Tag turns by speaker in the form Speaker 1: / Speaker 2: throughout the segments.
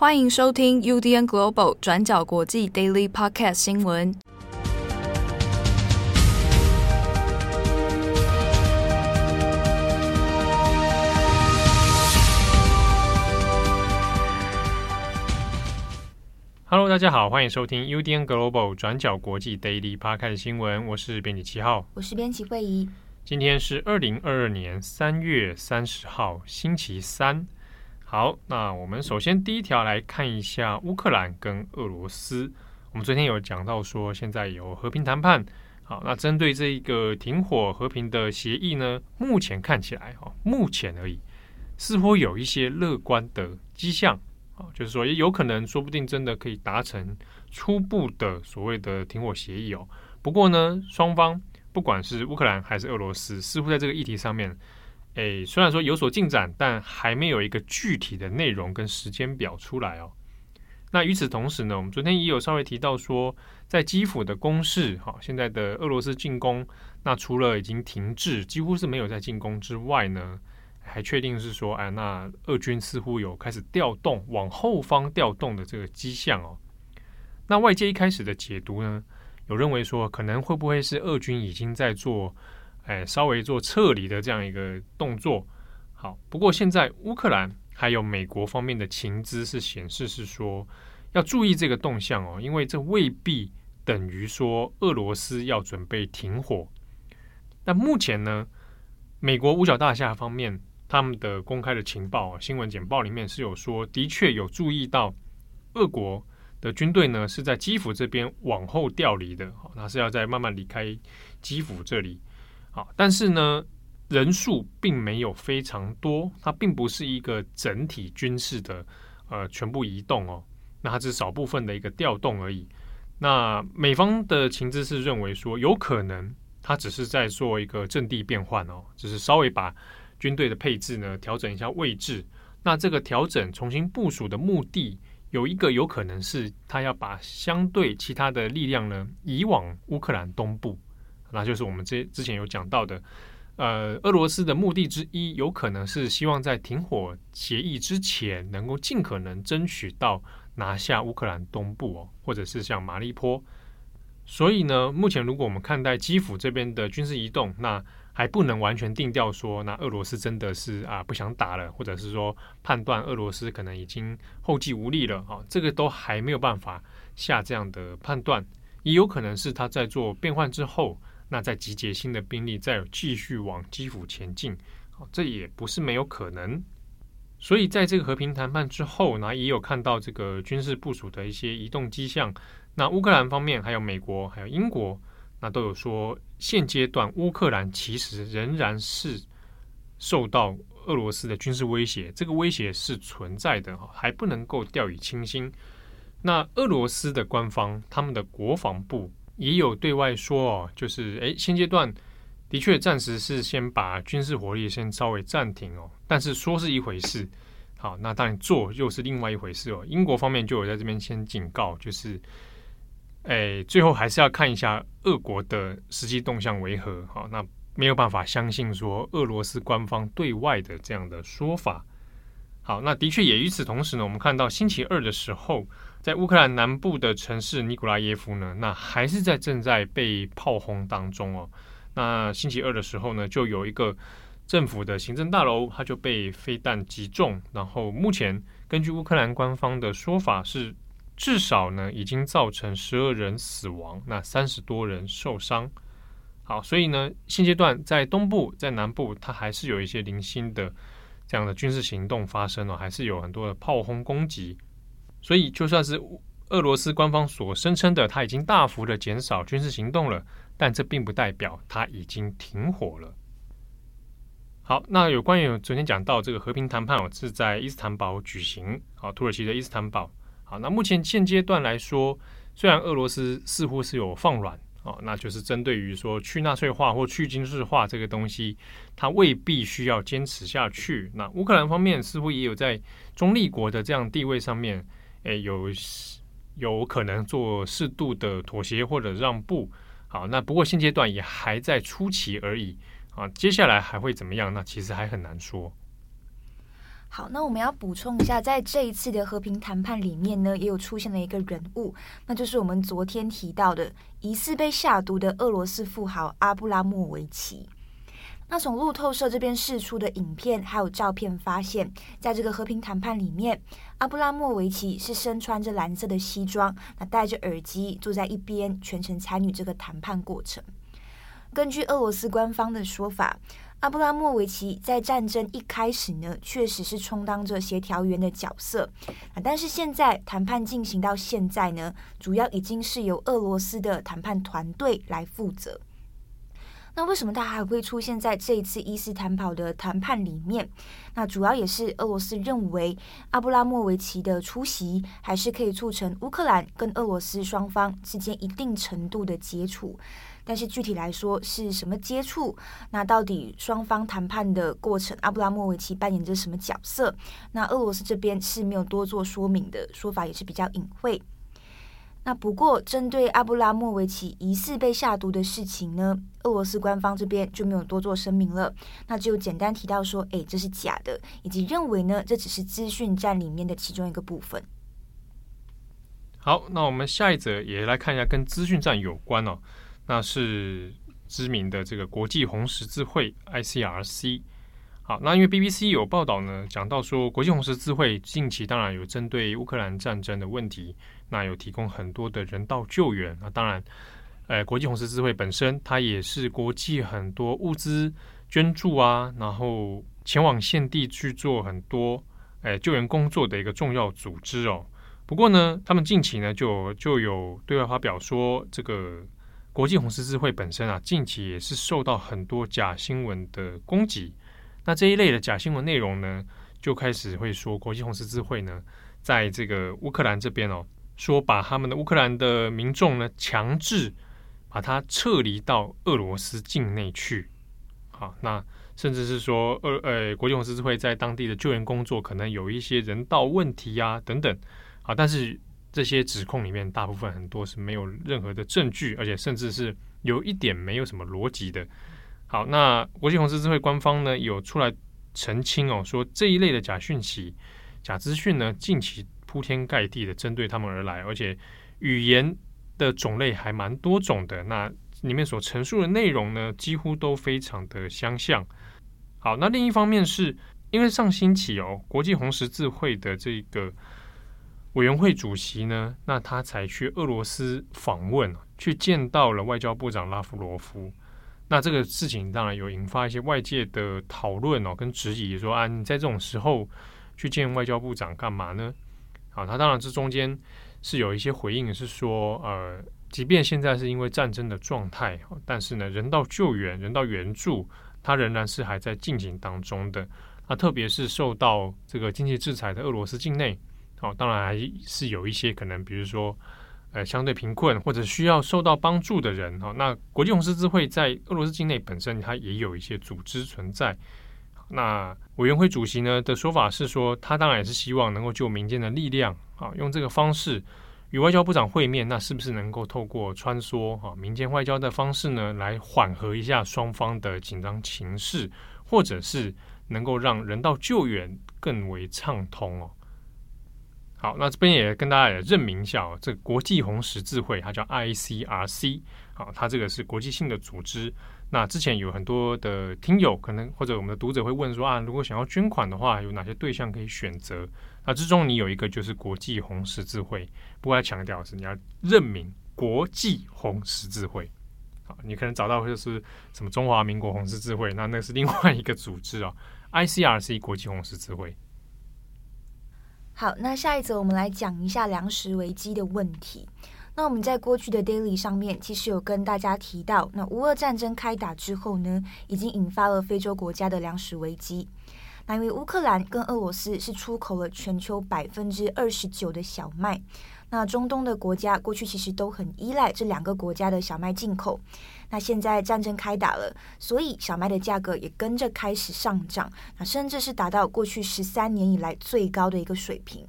Speaker 1: 欢迎收听 UDN Global 转角国际 Daily Podcast 新闻。
Speaker 2: Hello，大家好，欢迎收听 UDN Global 转角国际 Daily Podcast 新闻。我是编辑七号，
Speaker 1: 我是编辑慧仪。
Speaker 2: 今天是二零二二年三月三十号，星期三。好，那我们首先第一条来看一下乌克兰跟俄罗斯。我们昨天有讲到说，现在有和平谈判。好，那针对这一个停火和平的协议呢，目前看起来，哈，目前而已，似乎有一些乐观的迹象。啊，就是说，也有可能，说不定真的可以达成初步的所谓的停火协议哦。不过呢，双方不管是乌克兰还是俄罗斯，似乎在这个议题上面。诶，虽然说有所进展，但还没有一个具体的内容跟时间表出来哦。那与此同时呢，我们昨天也有稍微提到说，在基辅的攻势，哈，现在的俄罗斯进攻，那除了已经停滞，几乎是没有在进攻之外呢，还确定是说，哎，那俄军似乎有开始调动往后方调动的这个迹象哦。那外界一开始的解读呢，有认为说，可能会不会是俄军已经在做。哎，稍微做撤离的这样一个动作，好。不过现在乌克兰还有美国方面的情资是显示是说要注意这个动向哦，因为这未必等于说俄罗斯要准备停火。那目前呢，美国五角大厦方面他们的公开的情报新闻简报里面是有说，的确有注意到俄国的军队呢是在基辅这边往后调离的，那是要在慢慢离开基辅这里。但是呢，人数并没有非常多，它并不是一个整体军事的呃全部移动哦，那它只是少部分的一个调动而已。那美方的情资是认为说，有可能它只是在做一个阵地变换哦，只是稍微把军队的配置呢调整一下位置。那这个调整重新部署的目的，有一个有可能是他要把相对其他的力量呢移往乌克兰东部。那就是我们之之前有讲到的，呃，俄罗斯的目的之一，有可能是希望在停火协议之前，能够尽可能争取到拿下乌克兰东部哦，或者是像马利坡。所以呢，目前如果我们看待基辅这边的军事移动，那还不能完全定调说，那俄罗斯真的是啊不想打了，或者是说判断俄罗斯可能已经后继无力了啊，这个都还没有办法下这样的判断，也有可能是他在做变换之后。那再集结新的兵力，再继续往基辅前进，好，这也不是没有可能。所以在这个和平谈判之后，那也有看到这个军事部署的一些移动迹象。那乌克兰方面，还有美国，还有英国，那都有说，现阶段乌克兰其实仍然是受到俄罗斯的军事威胁，这个威胁是存在的，还不能够掉以轻心。那俄罗斯的官方，他们的国防部。也有对外说哦，就是诶，现阶段的确暂时是先把军事火力先稍微暂停哦，但是说是一回事，好，那当然做又是另外一回事哦。英国方面就有在这边先警告，就是诶，最后还是要看一下俄国的实际动向为何。好，那没有办法相信说俄罗斯官方对外的这样的说法。好，那的确也与此同时呢，我们看到星期二的时候。在乌克兰南部的城市尼古拉耶夫呢，那还是在正在被炮轰当中哦。那星期二的时候呢，就有一个政府的行政大楼，它就被飞弹击中。然后目前根据乌克兰官方的说法是，至少呢已经造成十二人死亡，那三十多人受伤。好，所以呢现阶段在东部、在南部，它还是有一些零星的这样的军事行动发生哦，还是有很多的炮轰攻击。所以，就算是俄罗斯官方所声称的，他已经大幅的减少军事行动了，但这并不代表他已经停火了。好，那有关于昨天讲到这个和平谈判，哦，是在伊斯坦堡举行。好，土耳其的伊斯坦堡。好，那目前现阶段来说，虽然俄罗斯似乎是有放软，哦，那就是针对于说去纳粹化或去军事化这个东西，它未必需要坚持下去。那乌克兰方面似乎也有在中立国的这样地位上面。诶，有有可能做适度的妥协或者让步，好，那不过现阶段也还在初期而已啊，接下来还会怎么样？那其实还很难说。
Speaker 1: 好，那我们要补充一下，在这一次的和平谈判里面呢，也有出现了一个人物，那就是我们昨天提到的疑似被下毒的俄罗斯富豪阿布拉莫维奇。那从路透社这边释出的影片还有照片发现，在这个和平谈判里面，阿布拉莫维奇是身穿着蓝色的西装，那戴着耳机坐在一边，全程参与这个谈判过程。根据俄罗斯官方的说法，阿布拉莫维奇在战争一开始呢，确实是充当着协调员的角色，但是现在谈判进行到现在呢，主要已经是由俄罗斯的谈判团队来负责。那为什么他还会出现在这一次伊斯坦堡的谈判里面？那主要也是俄罗斯认为阿布拉莫维奇的出席，还是可以促成乌克兰跟俄罗斯双方之间一定程度的接触。但是具体来说是什么接触？那到底双方谈判的过程，阿布拉莫维奇扮演着什么角色？那俄罗斯这边是没有多做说明的，说法也是比较隐晦。那不过针对阿布拉莫维奇疑似被下毒的事情呢，俄罗斯官方这边就没有多做声明了，那只有简单提到说，诶，这是假的，以及认为呢，这只是资讯战里面的其中一个部分。
Speaker 2: 好，那我们下一则也来看一下跟资讯战有关哦。那是知名的这个国际红十字会 （ICRC）。好，那因为 BBC 有报道呢，讲到说国际红十字会近期当然有针对乌克兰战争的问题，那有提供很多的人道救援。那当然，呃，国际红十字会本身它也是国际很多物资捐助啊，然后前往现地去做很多呃救援工作的一个重要组织哦。不过呢，他们近期呢就就有对外发表说这个。国际红十字会本身啊，近期也是受到很多假新闻的攻击。那这一类的假新闻内容呢，就开始会说国际红十字会呢，在这个乌克兰这边哦，说把他们的乌克兰的民众呢，强制把他撤离到俄罗斯境内去。好，那甚至是说，呃呃，国际红十字会在当地的救援工作可能有一些人道问题啊等等。好，但是。这些指控里面，大部分很多是没有任何的证据，而且甚至是有一点没有什么逻辑的。好，那国际红十字会官方呢有出来澄清哦，说这一类的假讯息、假资讯呢，近期铺天盖地的针对他们而来，而且语言的种类还蛮多种的。那里面所陈述的内容呢，几乎都非常的相像。好，那另一方面是因为上星期哦，国际红十字会的这个。委员会主席呢，那他才去俄罗斯访问，去见到了外交部长拉夫罗夫。那这个事情当然有引发一些外界的讨论哦，跟质疑，说啊，你在这种时候去见外交部长干嘛呢？啊，他当然这中间是有一些回应，是说，呃，即便现在是因为战争的状态，但是呢，人道救援、人道援助，它仍然是还在进行当中的。那特别是受到这个经济制裁的俄罗斯境内。好、哦，当然还是有一些可能，比如说，呃，相对贫困或者需要受到帮助的人。哈、哦，那国际红十字会在俄罗斯境内本身，它也有一些组织存在。那委员会主席呢的说法是说，他当然也是希望能够就民间的力量，啊，用这个方式与外交部长会面。那是不是能够透过穿梭啊民间外交的方式呢，来缓和一下双方的紧张情势，或者是能够让人道救援更为畅通哦？好，那这边也跟大家也认明一下哦，这国际红十字会它叫 ICRC，好，它这个是国际性的组织。那之前有很多的听友可能或者我们的读者会问说啊，如果想要捐款的话，有哪些对象可以选择？那之中你有一个就是国际红十字会，不过要强调的是你要认明国际红十字会。好，你可能找到就是什么中华民国红十字会，那那是另外一个组织哦，ICRC 国际红十字会。
Speaker 1: 好，那下一则我们来讲一下粮食危机的问题。那我们在过去的 Daily 上面，其实有跟大家提到，那乌俄战争开打之后呢，已经引发了非洲国家的粮食危机。那因为乌克兰跟俄罗斯是出口了全球百分之二十九的小麦。那中东的国家过去其实都很依赖这两个国家的小麦进口，那现在战争开打了，所以小麦的价格也跟着开始上涨，那甚至是达到过去十三年以来最高的一个水平。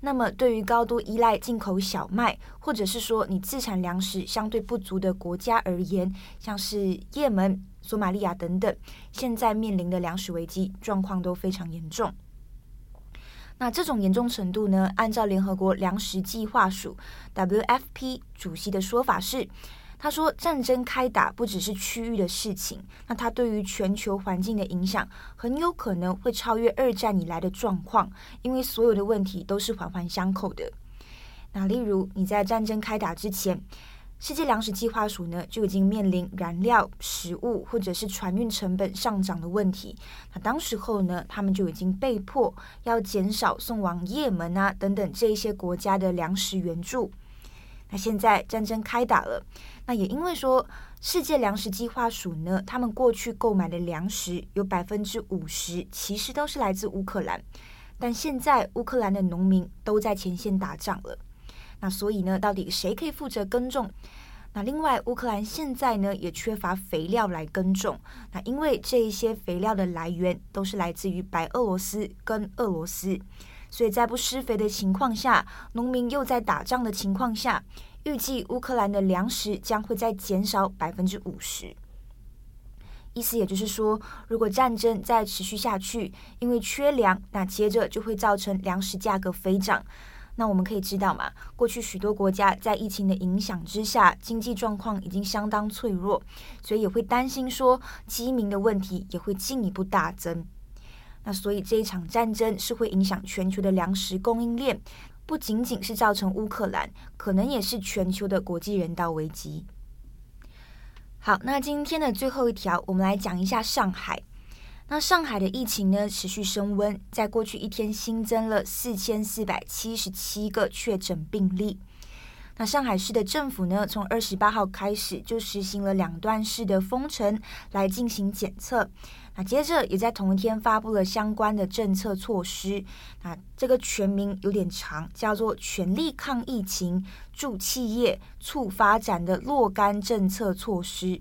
Speaker 1: 那么对于高度依赖进口小麦，或者是说你自产粮食相对不足的国家而言，像是也门、索马利亚等等，现在面临的粮食危机状况都非常严重。那这种严重程度呢，按照联合国粮食计划署 （WFP） 主席的说法是，他说战争开打不只是区域的事情，那它对于全球环境的影响很有可能会超越二战以来的状况，因为所有的问题都是环环相扣的。那例如你在战争开打之前，世界粮食计划署呢就已经面临燃料、食物或者是船运成本上涨的问题。那当时候呢，他们就已经被迫要减少送往也门啊等等这一些国家的粮食援助。那现在战争开打了，那也因为说世界粮食计划署呢，他们过去购买的粮食有百分之五十其实都是来自乌克兰，但现在乌克兰的农民都在前线打仗了。那所以呢，到底谁可以负责耕种？那另外，乌克兰现在呢也缺乏肥料来耕种。那因为这一些肥料的来源都是来自于白俄罗斯跟俄罗斯，所以在不施肥的情况下，农民又在打仗的情况下，预计乌克兰的粮食将会再减少百分之五十。意思也就是说，如果战争再持续下去，因为缺粮，那接着就会造成粮食价格飞涨。那我们可以知道嘛，过去许多国家在疫情的影响之下，经济状况已经相当脆弱，所以也会担心说，饥民的问题也会进一步大增。那所以这一场战争是会影响全球的粮食供应链，不仅仅是造成乌克兰，可能也是全球的国际人道危机。好，那今天的最后一条，我们来讲一下上海。那上海的疫情呢，持续升温，在过去一天新增了四千四百七十七个确诊病例。那上海市的政府呢，从二十八号开始就实行了两段式的封城来进行检测。那接着也在同一天发布了相关的政策措施。那这个全名有点长，叫做“全力抗疫情，助企业促发展”的若干政策措施。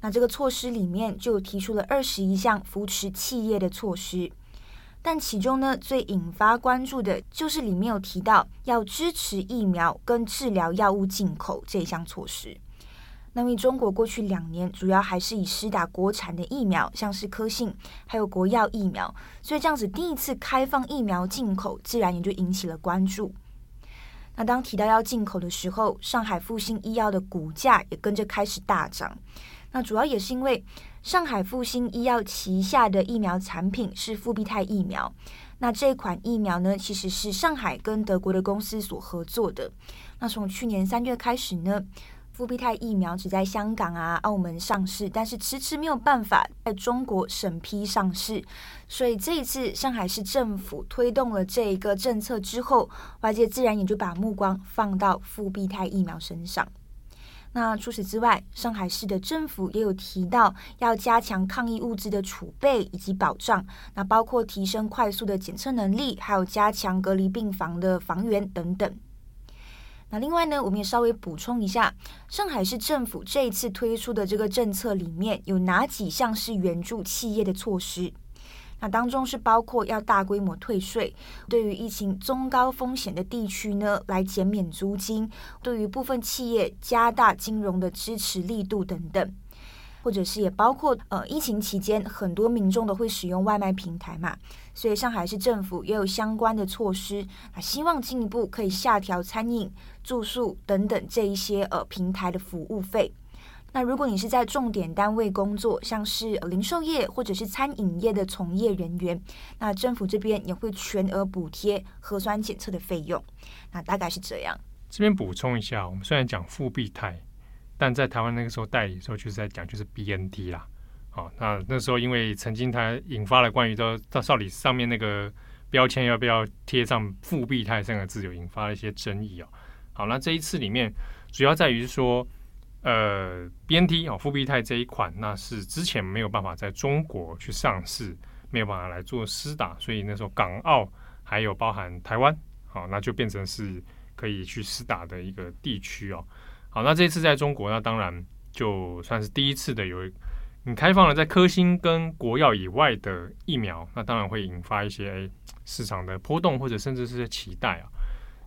Speaker 1: 那这个措施里面就提出了二十一项扶持企业的措施，但其中呢，最引发关注的就是里面有提到要支持疫苗跟治疗药物进口这一项措施。那么中国过去两年主要还是以施打国产的疫苗，像是科兴还有国药疫苗，所以这样子第一次开放疫苗进口，自然也就引起了关注。那当提到要进口的时候，上海复星医药的股价也跟着开始大涨。那主要也是因为上海复星医药旗下的疫苗产品是复必泰疫苗，那这款疫苗呢，其实是上海跟德国的公司所合作的。那从去年三月开始呢，复必泰疫苗只在香港啊、澳门上市，但是迟迟没有办法在中国审批上市。所以这一次上海市政府推动了这一个政策之后，外界自然也就把目光放到复必泰疫苗身上。那除此之外，上海市的政府也有提到要加强抗疫物资的储备以及保障，那包括提升快速的检测能力，还有加强隔离病房的房源等等。那另外呢，我们也稍微补充一下，上海市政府这一次推出的这个政策里面有哪几项是援助企业的措施？那当中是包括要大规模退税，对于疫情中高风险的地区呢，来减免租金；对于部分企业加大金融的支持力度等等，或者是也包括呃，疫情期间很多民众都会使用外卖平台嘛，所以上海市政府也有相关的措施啊，希望进一步可以下调餐饮、住宿等等这一些呃平台的服务费。那如果你是在重点单位工作，像是零售业或者是餐饮业的从业人员，那政府这边也会全额补贴核酸检测的费用。那大概是这样。
Speaker 2: 这边补充一下，我们虽然讲复必泰，但在台湾那个时候代理的时候就是在讲就是 BNT 啦。好，那那时候因为曾经它引发了关于到到到底上面那个标签要不要贴上复必泰三个字，有引发了一些争议哦。好，那这一次里面主要在于说。呃，BNT 哦，复必泰这一款，那是之前没有办法在中国去上市，没有办法来做施打，所以那时候港澳还有包含台湾，好，那就变成是可以去施打的一个地区哦。好，那这次在中国，那当然就算是第一次的有你开放了在科兴跟国药以外的疫苗，那当然会引发一些市场的波动或者甚至是期待啊。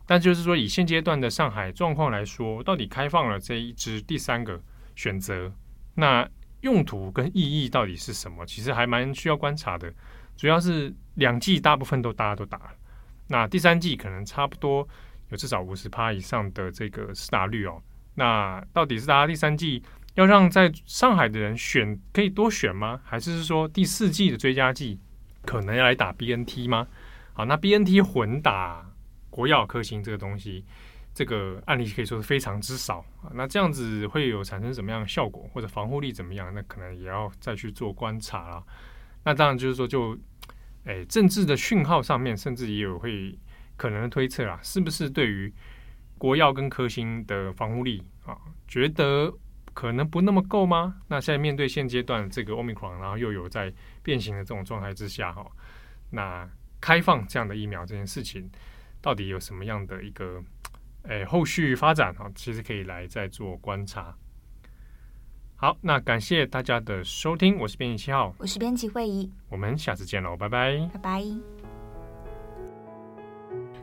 Speaker 2: 但就是说，以现阶段的上海状况来说，到底开放了这一支第三个选择，那用途跟意义到底是什么？其实还蛮需要观察的。主要是两剂大部分都大家都打了，那第三剂可能差不多有至少五十趴以上的这个施打率哦。那到底是大家第三季要让在上海的人选可以多选吗？还是说第四季的追加剂可能要来打 BNT 吗？好，那 BNT 混打国药科兴这个东西，这个案例可以说是非常之少啊。那这样子会有产生什么样的效果，或者防护力怎么样？那可能也要再去做观察了。那当然就是说就，就诶政治的讯号上面，甚至也有会可能推测啊，是不是对于国药跟科兴的防护力啊，觉得可能不那么够吗？那现在面对现阶段这个 Omicron，然后又有在变形的这种状态之下，哈，那开放这样的疫苗这件事情，到底有什么样的一个诶后续发展啊？其实可以来再做观察。好，那感谢大家的收听，我是编辑七号，
Speaker 1: 我是编辑惠仪，
Speaker 2: 我们下次见喽，拜拜，
Speaker 1: 拜拜。